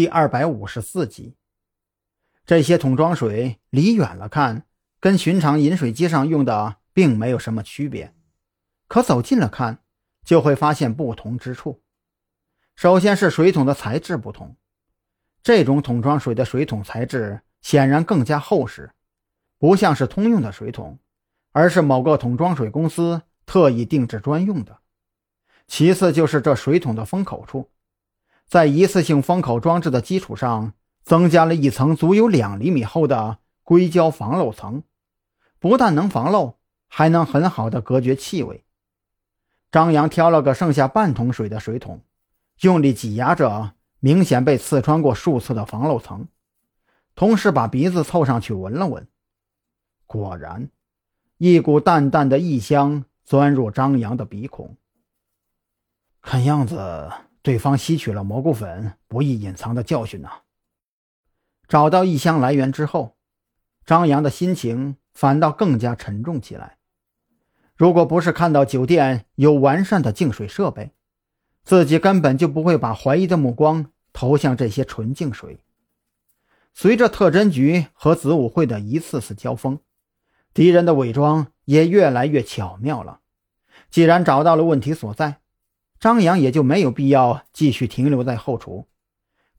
第二百五十四集。这些桶装水离远了看，跟寻常饮水机上用的并没有什么区别，可走近了看，就会发现不同之处。首先是水桶的材质不同，这种桶装水的水桶材质显然更加厚实，不像是通用的水桶，而是某个桶装水公司特意定制专用的。其次就是这水桶的封口处。在一次性封口装置的基础上，增加了一层足有两厘米厚的硅胶防漏层，不但能防漏，还能很好的隔绝气味。张扬挑了个剩下半桶水的水桶，用力挤压着明显被刺穿过数次的防漏层，同时把鼻子凑上去闻了闻，果然，一股淡淡的异香钻入张扬的鼻孔。看样子。对方吸取了蘑菇粉不易隐藏的教训呢。找到异香来源之后，张扬的心情反倒更加沉重起来。如果不是看到酒店有完善的净水设备，自己根本就不会把怀疑的目光投向这些纯净水。随着特侦局和子午会的一次次交锋，敌人的伪装也越来越巧妙了。既然找到了问题所在，张扬也就没有必要继续停留在后厨，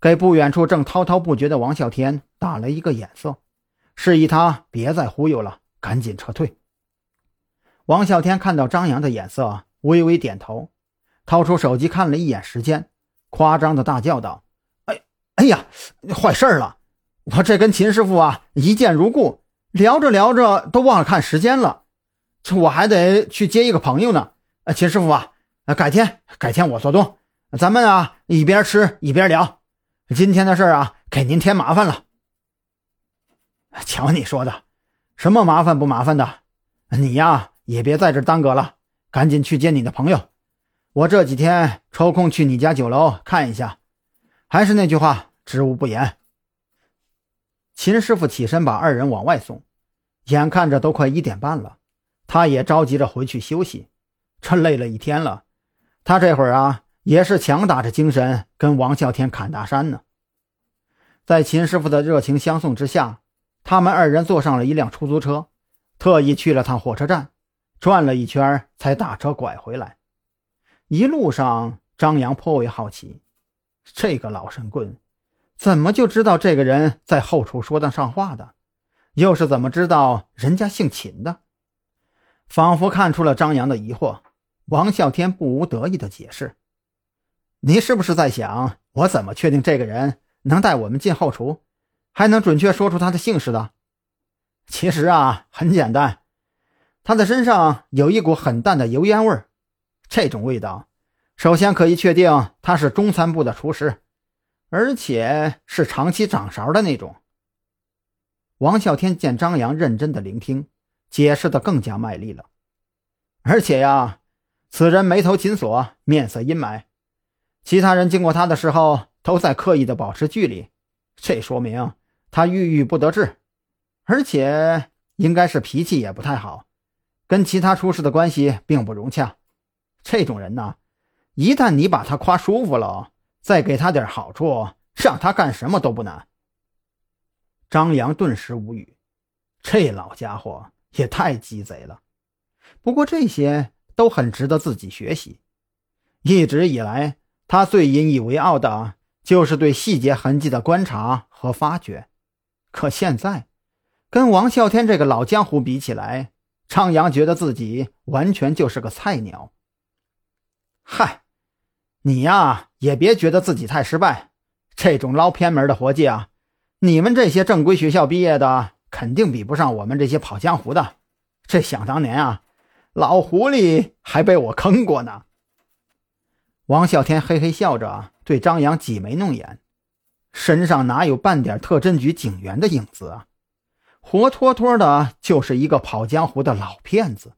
给不远处正滔滔不绝的王啸天打了一个眼色，示意他别再忽悠了，赶紧撤退。王啸天看到张扬的眼色，微微点头，掏出手机看了一眼时间，夸张的大叫道：“哎，哎呀，坏事了！我这跟秦师傅啊一见如故，聊着聊着都忘了看时间了，这我还得去接一个朋友呢。秦师傅啊。”啊，改天，改天我做东，咱们啊一边吃一边聊。今天的事啊，给您添麻烦了。瞧你说的，什么麻烦不麻烦的？你呀也别在这耽搁了，赶紧去见你的朋友。我这几天抽空去你家酒楼看一下。还是那句话，知无不言。秦师傅起身把二人往外送，眼看着都快一点半了，他也着急着回去休息，这累了一天了。他这会儿啊，也是强打着精神跟王啸天侃大山呢。在秦师傅的热情相送之下，他们二人坐上了一辆出租车，特意去了趟火车站，转了一圈才打车拐回来。一路上，张扬颇为好奇，这个老神棍怎么就知道这个人在后厨说得上话的，又是怎么知道人家姓秦的？仿佛看出了张扬的疑惑。王啸天不无得意的解释：“你是不是在想，我怎么确定这个人能带我们进后厨，还能准确说出他的姓氏的？其实啊，很简单，他的身上有一股很淡的油烟味儿，这种味道，首先可以确定他是中餐部的厨师，而且是长期掌勺的那种。”王啸天见张扬认真的聆听，解释的更加卖力了，而且呀。此人眉头紧锁，面色阴霾，其他人经过他的时候都在刻意的保持距离，这说明他郁郁不得志，而且应该是脾气也不太好，跟其他厨师的关系并不融洽。这种人呢，一旦你把他夸舒服了，再给他点好处，让他干什么都不难。张扬顿时无语，这老家伙也太鸡贼了。不过这些。都很值得自己学习。一直以来，他最引以为傲的就是对细节痕迹的观察和发掘。可现在，跟王啸天这个老江湖比起来，张扬觉得自己完全就是个菜鸟。嗨，你呀，也别觉得自己太失败。这种捞偏门的活计啊，你们这些正规学校毕业的，肯定比不上我们这些跑江湖的。这想当年啊。老狐狸还被我坑过呢。王啸天嘿嘿笑着对张扬挤眉弄眼，身上哪有半点特侦局警员的影子啊？活脱脱的就是一个跑江湖的老骗子。